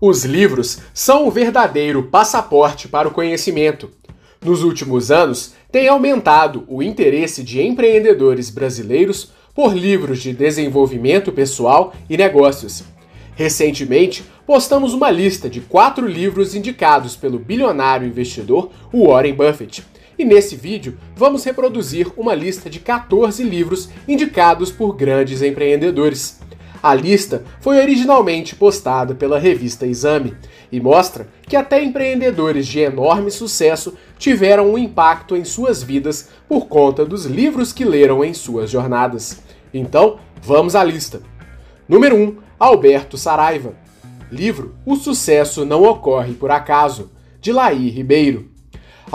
Os livros são o verdadeiro passaporte para o conhecimento. Nos últimos anos, tem aumentado o interesse de empreendedores brasileiros por livros de desenvolvimento pessoal e negócios. Recentemente, postamos uma lista de quatro livros indicados pelo bilionário investidor Warren Buffett. E nesse vídeo, vamos reproduzir uma lista de 14 livros indicados por grandes empreendedores. A lista foi originalmente postada pela revista Exame e mostra que até empreendedores de enorme sucesso tiveram um impacto em suas vidas por conta dos livros que leram em suas jornadas. Então, vamos à lista. Número 1, Alberto Saraiva. Livro O Sucesso Não Ocorre por Acaso, de Laí Ribeiro.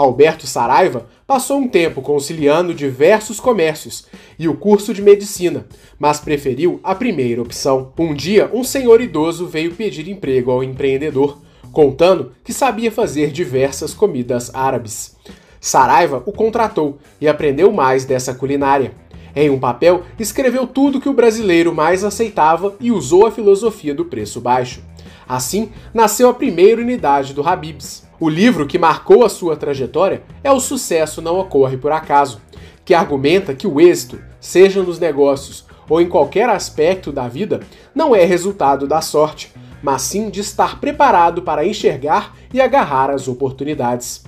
Alberto Saraiva passou um tempo conciliando diversos comércios e o curso de medicina, mas preferiu a primeira opção. Um dia, um senhor idoso veio pedir emprego ao empreendedor, contando que sabia fazer diversas comidas árabes. Saraiva o contratou e aprendeu mais dessa culinária. Em um papel, escreveu tudo que o brasileiro mais aceitava e usou a filosofia do preço baixo. Assim, nasceu a primeira unidade do Habibs. O livro que marcou a sua trajetória é O Sucesso Não Ocorre por Acaso, que argumenta que o êxito, seja nos negócios ou em qualquer aspecto da vida, não é resultado da sorte, mas sim de estar preparado para enxergar e agarrar as oportunidades.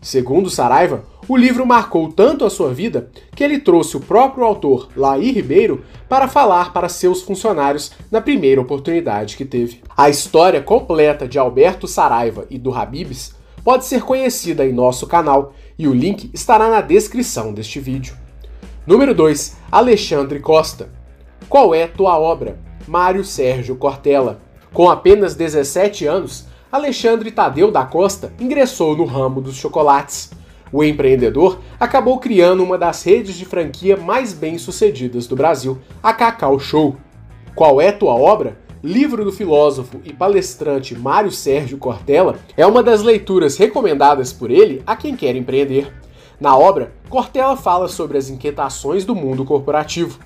Segundo Saraiva, o livro marcou tanto a sua vida que ele trouxe o próprio autor, Laí Ribeiro, para falar para seus funcionários na primeira oportunidade que teve. A história completa de Alberto Saraiva e do Habibs pode ser conhecida em nosso canal e o link estará na descrição deste vídeo. Número 2. Alexandre Costa. Qual é tua obra? Mário Sérgio Cortella. Com apenas 17 anos, Alexandre Tadeu da Costa ingressou no ramo dos chocolates. O empreendedor acabou criando uma das redes de franquia mais bem-sucedidas do Brasil, a Cacau Show. Qual é tua obra? Livro do filósofo e palestrante Mário Sérgio Cortella é uma das leituras recomendadas por ele a quem quer empreender. Na obra, Cortella fala sobre as inquietações do mundo corporativo.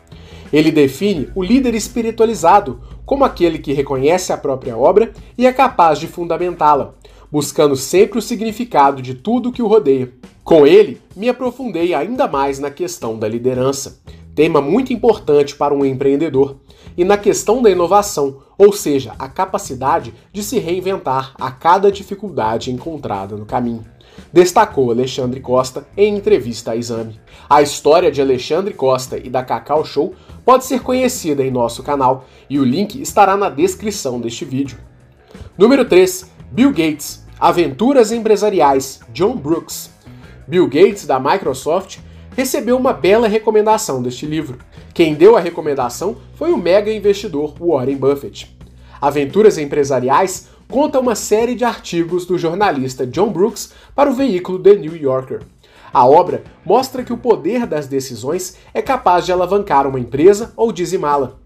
Ele define o líder espiritualizado como aquele que reconhece a própria obra e é capaz de fundamentá-la, buscando sempre o significado de tudo que o rodeia. Com ele, me aprofundei ainda mais na questão da liderança, tema muito importante para um empreendedor, e na questão da inovação, ou seja, a capacidade de se reinventar a cada dificuldade encontrada no caminho destacou Alexandre Costa em entrevista a Exame. A história de Alexandre Costa e da Cacau Show pode ser conhecida em nosso canal e o link estará na descrição deste vídeo. Número 3. Bill Gates. Aventuras Empresariais. John Brooks. Bill Gates, da Microsoft, recebeu uma bela recomendação deste livro. Quem deu a recomendação foi o mega investidor Warren Buffett. Aventuras Empresariais conta uma série de artigos do jornalista John Brooks para o veículo The New Yorker. A obra mostra que o poder das decisões é capaz de alavancar uma empresa ou dizimá-la.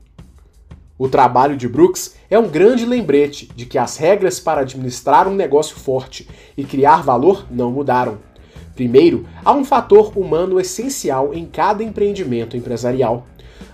O trabalho de Brooks é um grande lembrete de que as regras para administrar um negócio forte e criar valor não mudaram. Primeiro, há um fator humano essencial em cada empreendimento empresarial.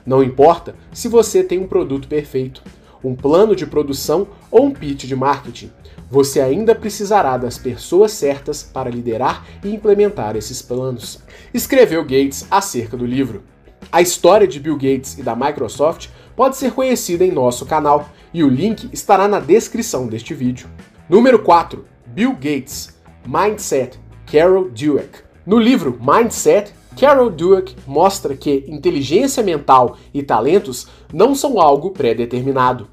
Não importa se você tem um produto perfeito, um plano de produção ou um pitch de marketing. Você ainda precisará das pessoas certas para liderar e implementar esses planos. Escreveu Gates acerca do livro. A história de Bill Gates e da Microsoft pode ser conhecida em nosso canal e o link estará na descrição deste vídeo. Número 4. Bill Gates Mindset Carol Dweck. No livro Mindset, Carol Dweck mostra que inteligência mental e talentos não são algo pré-determinado.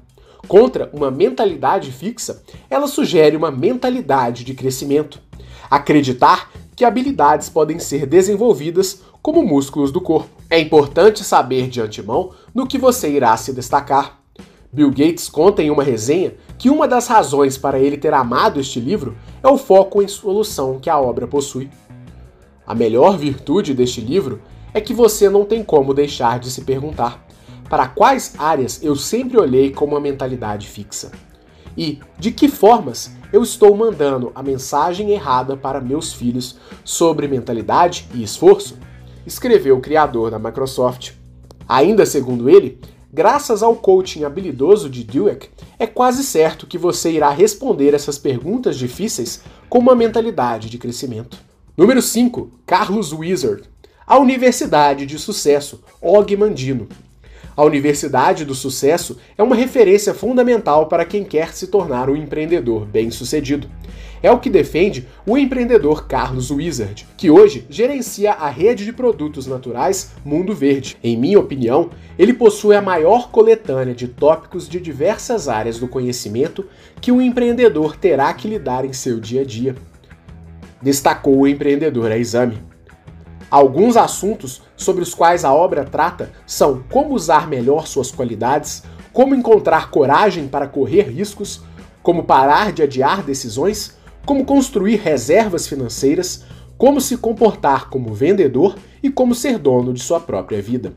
Contra uma mentalidade fixa, ela sugere uma mentalidade de crescimento. Acreditar que habilidades podem ser desenvolvidas como músculos do corpo. É importante saber de antemão no que você irá se destacar. Bill Gates conta em uma resenha que uma das razões para ele ter amado este livro é o foco em solução que a obra possui. A melhor virtude deste livro é que você não tem como deixar de se perguntar: para quais áreas eu sempre olhei com uma mentalidade fixa? E de que formas eu estou mandando a mensagem errada para meus filhos sobre mentalidade e esforço? Escreveu o criador da Microsoft. Ainda segundo ele, graças ao coaching habilidoso de Dweck, é quase certo que você irá responder essas perguntas difíceis com uma mentalidade de crescimento. Número 5. Carlos Wizard. A Universidade de Sucesso, Og Mandino. A Universidade do Sucesso é uma referência fundamental para quem quer se tornar um empreendedor bem-sucedido. É o que defende o empreendedor Carlos Wizard, que hoje gerencia a rede de produtos naturais Mundo Verde. Em minha opinião, ele possui a maior coletânea de tópicos de diversas áreas do conhecimento que o empreendedor terá que lidar em seu dia a dia. Destacou o empreendedor a exame. Alguns assuntos sobre os quais a obra trata são como usar melhor suas qualidades, como encontrar coragem para correr riscos, como parar de adiar decisões, como construir reservas financeiras, como se comportar como vendedor e como ser dono de sua própria vida.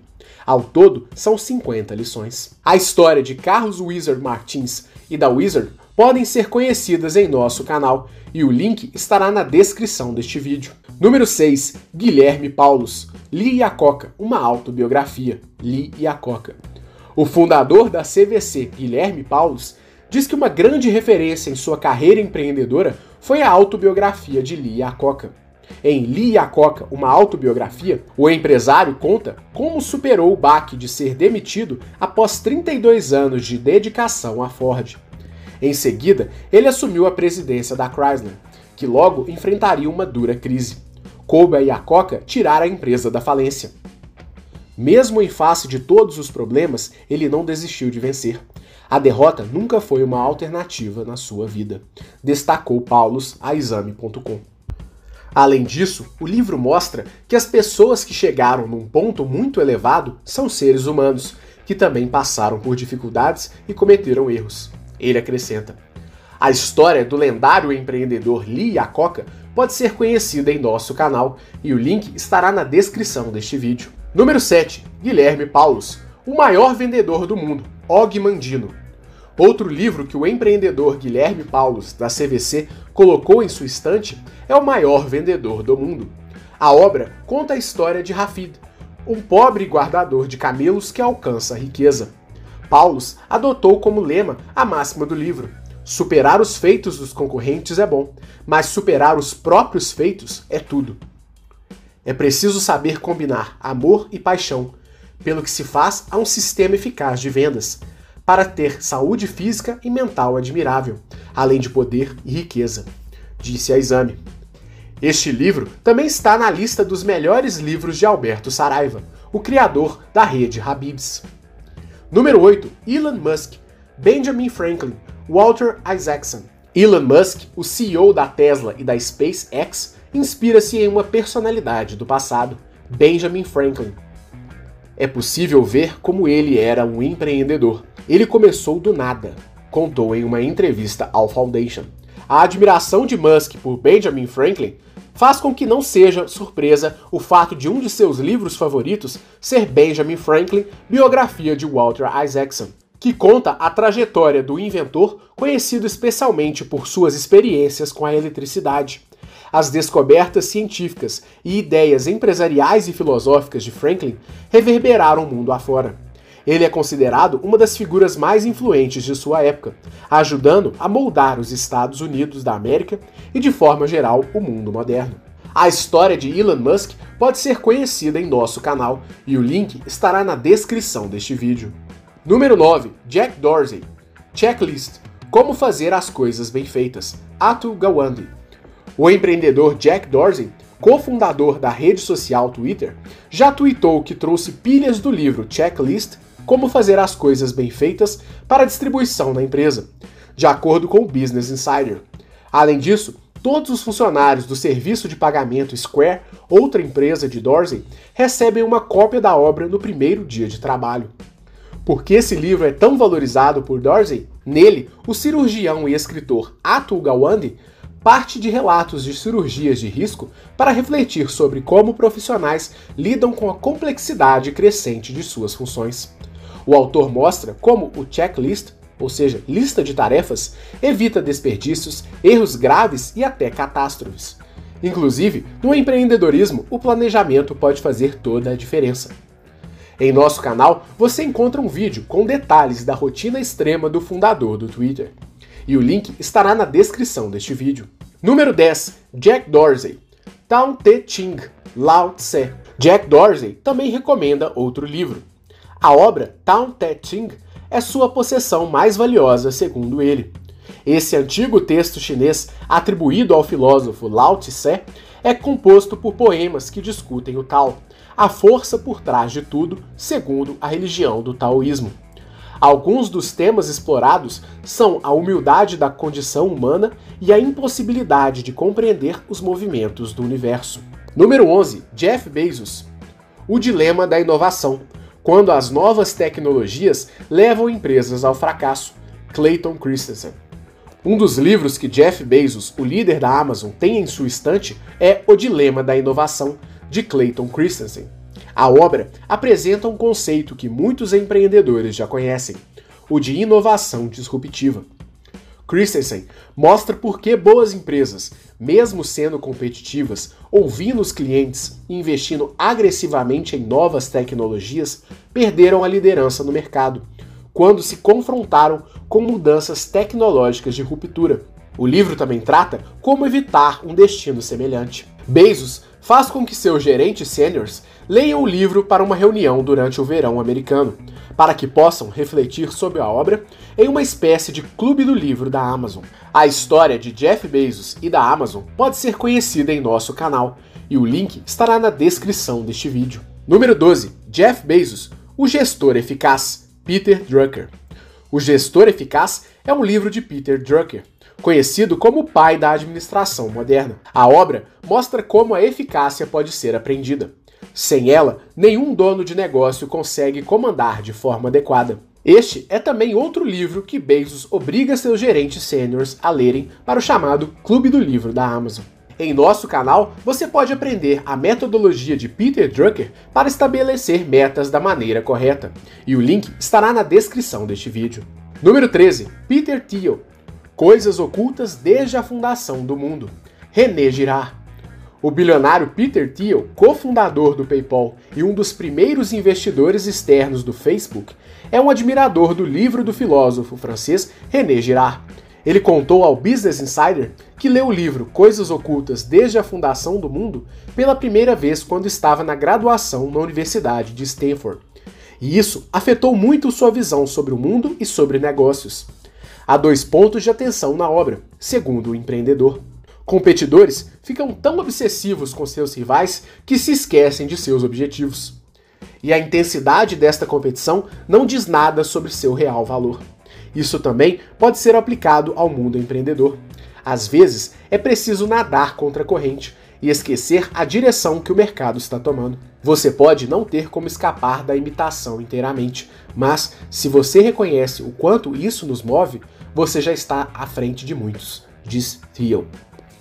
Ao todo, são 50 lições. A história de Carlos Wizard Martins e da Wizard podem ser conhecidas em nosso canal e o link estará na descrição deste vídeo. Número 6. Guilherme Paulus. Li e a Coca, uma autobiografia. Li e a Coca. O fundador da CVC, Guilherme Paulus, diz que uma grande referência em sua carreira empreendedora foi a autobiografia de Lee Iacocca. Em Lee Iacocca, uma autobiografia, o empresário conta como superou o baque de ser demitido após 32 anos de dedicação à Ford. Em seguida, ele assumiu a presidência da Chrysler, que logo enfrentaria uma dura crise. Coube a Iacocca tirar a empresa da falência. Mesmo em face de todos os problemas, ele não desistiu de vencer. A derrota nunca foi uma alternativa na sua vida, destacou Paulus a exame.com. Além disso, o livro mostra que as pessoas que chegaram num ponto muito elevado são seres humanos, que também passaram por dificuldades e cometeram erros. Ele acrescenta: A história do lendário empreendedor Lee Iacocca pode ser conhecida em nosso canal e o link estará na descrição deste vídeo. Número 7. Guilherme Paulus, o maior vendedor do mundo, Og Mandino. Outro livro que o empreendedor Guilherme Paulus, da CVC, colocou em sua estante é O Maior Vendedor do Mundo. A obra conta a história de Rafid, um pobre guardador de camelos que alcança a riqueza. Paulus adotou como lema a máxima do livro: superar os feitos dos concorrentes é bom, mas superar os próprios feitos é tudo. É preciso saber combinar amor e paixão, pelo que se faz a um sistema eficaz de vendas para ter saúde física e mental admirável, além de poder e riqueza, disse a Exame. Este livro também está na lista dos melhores livros de Alberto Saraiva, o criador da rede Habibs. Número 8. Elon Musk, Benjamin Franklin, Walter Isaacson. Elon Musk, o CEO da Tesla e da SpaceX, inspira-se em uma personalidade do passado, Benjamin Franklin. É possível ver como ele era um empreendedor, ele começou do nada, contou em uma entrevista ao Foundation. A admiração de Musk por Benjamin Franklin faz com que não seja surpresa o fato de um de seus livros favoritos ser Benjamin Franklin, biografia de Walter Isaacson, que conta a trajetória do inventor, conhecido especialmente por suas experiências com a eletricidade. As descobertas científicas e ideias empresariais e filosóficas de Franklin reverberaram o mundo afora. Ele é considerado uma das figuras mais influentes de sua época, ajudando a moldar os Estados Unidos da América e, de forma geral, o mundo moderno. A história de Elon Musk pode ser conhecida em nosso canal e o link estará na descrição deste vídeo. Número 9. Jack Dorsey. Checklist. Como fazer as coisas bem feitas. Atul Gawande. O empreendedor Jack Dorsey, cofundador da rede social Twitter, já tweetou que trouxe pilhas do livro Checklist como fazer as coisas bem feitas para distribuição na empresa, de acordo com o Business Insider. Além disso, todos os funcionários do serviço de pagamento Square, outra empresa de Dorsey, recebem uma cópia da obra no primeiro dia de trabalho. Por que esse livro é tão valorizado por Dorsey? Nele, o cirurgião e escritor Atul Gawande parte de relatos de cirurgias de risco para refletir sobre como profissionais lidam com a complexidade crescente de suas funções. O autor mostra como o checklist, ou seja, lista de tarefas, evita desperdícios, erros graves e até catástrofes. Inclusive, no empreendedorismo, o planejamento pode fazer toda a diferença. Em nosso canal, você encontra um vídeo com detalhes da rotina extrema do fundador do Twitter. E o link estará na descrição deste vídeo. Número 10. Jack Dorsey. Tao Te Ching, Lao Tse. Jack Dorsey também recomenda outro livro. A obra Tao Te Ching é sua possessão mais valiosa, segundo ele. Esse antigo texto chinês, atribuído ao filósofo Lao Tse, é composto por poemas que discutem o Tao, a força por trás de tudo, segundo a religião do taoísmo. Alguns dos temas explorados são a humildade da condição humana e a impossibilidade de compreender os movimentos do universo. Número 11. Jeff Bezos. O dilema da inovação. Quando as novas tecnologias levam empresas ao fracasso. Clayton Christensen. Um dos livros que Jeff Bezos, o líder da Amazon, tem em sua estante é O Dilema da Inovação, de Clayton Christensen. A obra apresenta um conceito que muitos empreendedores já conhecem, o de inovação disruptiva. Christensen mostra por que boas empresas, mesmo sendo competitivas, ouvindo os clientes e investindo agressivamente em novas tecnologias, perderam a liderança no mercado quando se confrontaram com mudanças tecnológicas de ruptura. O livro também trata como evitar um destino semelhante. Bezos faz com que seus gerentes sêniores leiam o livro para uma reunião durante o verão americano, para que possam refletir sobre a obra em uma espécie de clube do livro da Amazon. A história de Jeff Bezos e da Amazon pode ser conhecida em nosso canal, e o link estará na descrição deste vídeo. Número 12. Jeff Bezos, o gestor eficaz. Peter Drucker. O Gestor Eficaz é um livro de Peter Drucker, conhecido como o pai da administração moderna. A obra mostra como a eficácia pode ser aprendida. Sem ela, nenhum dono de negócio consegue comandar de forma adequada. Este é também outro livro que Bezos obriga seus gerentes sêniores a lerem para o chamado Clube do Livro da Amazon. Em nosso canal, você pode aprender a metodologia de Peter Drucker para estabelecer metas da maneira correta, e o link estará na descrição deste vídeo. Número 13. Peter Thiel. Coisas ocultas desde a fundação do mundo. René Girard. O bilionário Peter Thiel, cofundador do PayPal e um dos primeiros investidores externos do Facebook, é um admirador do livro do filósofo francês René Girard. Ele contou ao Business Insider que leu o livro Coisas Ocultas desde a Fundação do Mundo pela primeira vez quando estava na graduação na Universidade de Stanford. E isso afetou muito sua visão sobre o mundo e sobre negócios. Há dois pontos de atenção na obra, segundo o empreendedor. Competidores ficam tão obsessivos com seus rivais que se esquecem de seus objetivos. E a intensidade desta competição não diz nada sobre seu real valor. Isso também pode ser aplicado ao mundo empreendedor. Às vezes, é preciso nadar contra a corrente e esquecer a direção que o mercado está tomando. Você pode não ter como escapar da imitação inteiramente, mas se você reconhece o quanto isso nos move, você já está à frente de muitos, diz Thiel.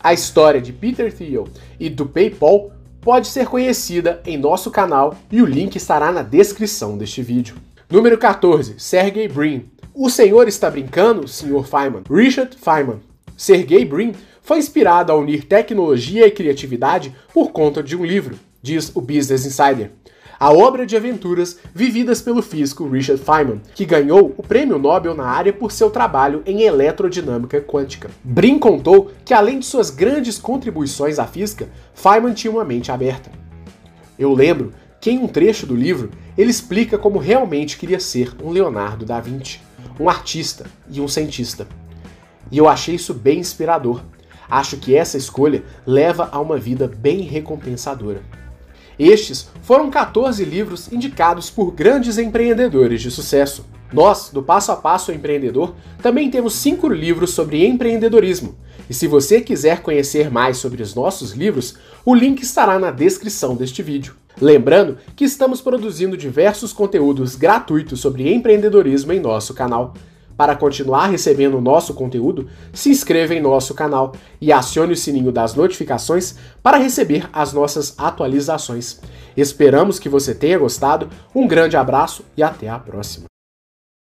A história de Peter Thiel e do PayPal pode ser conhecida em nosso canal e o link estará na descrição deste vídeo. Número 14, Sergey Brin, o senhor está brincando, Sr. Feynman? Richard Feynman. Sergey Brin foi inspirado a unir tecnologia e criatividade por conta de um livro, diz o Business Insider. A obra de aventuras vividas pelo físico Richard Feynman, que ganhou o prêmio Nobel na área por seu trabalho em eletrodinâmica quântica. Brin contou que, além de suas grandes contribuições à física, Feynman tinha uma mente aberta. Eu lembro que, em um trecho do livro, ele explica como realmente queria ser um Leonardo da Vinci um artista e um cientista. E eu achei isso bem inspirador. Acho que essa escolha leva a uma vida bem recompensadora. Estes foram 14 livros indicados por grandes empreendedores de sucesso. Nós, do Passo a Passo Empreendedor, também temos cinco livros sobre empreendedorismo. E se você quiser conhecer mais sobre os nossos livros, o link estará na descrição deste vídeo. Lembrando que estamos produzindo diversos conteúdos gratuitos sobre empreendedorismo em nosso canal. Para continuar recebendo o nosso conteúdo, se inscreva em nosso canal e acione o sininho das notificações para receber as nossas atualizações. Esperamos que você tenha gostado, um grande abraço e até a próxima!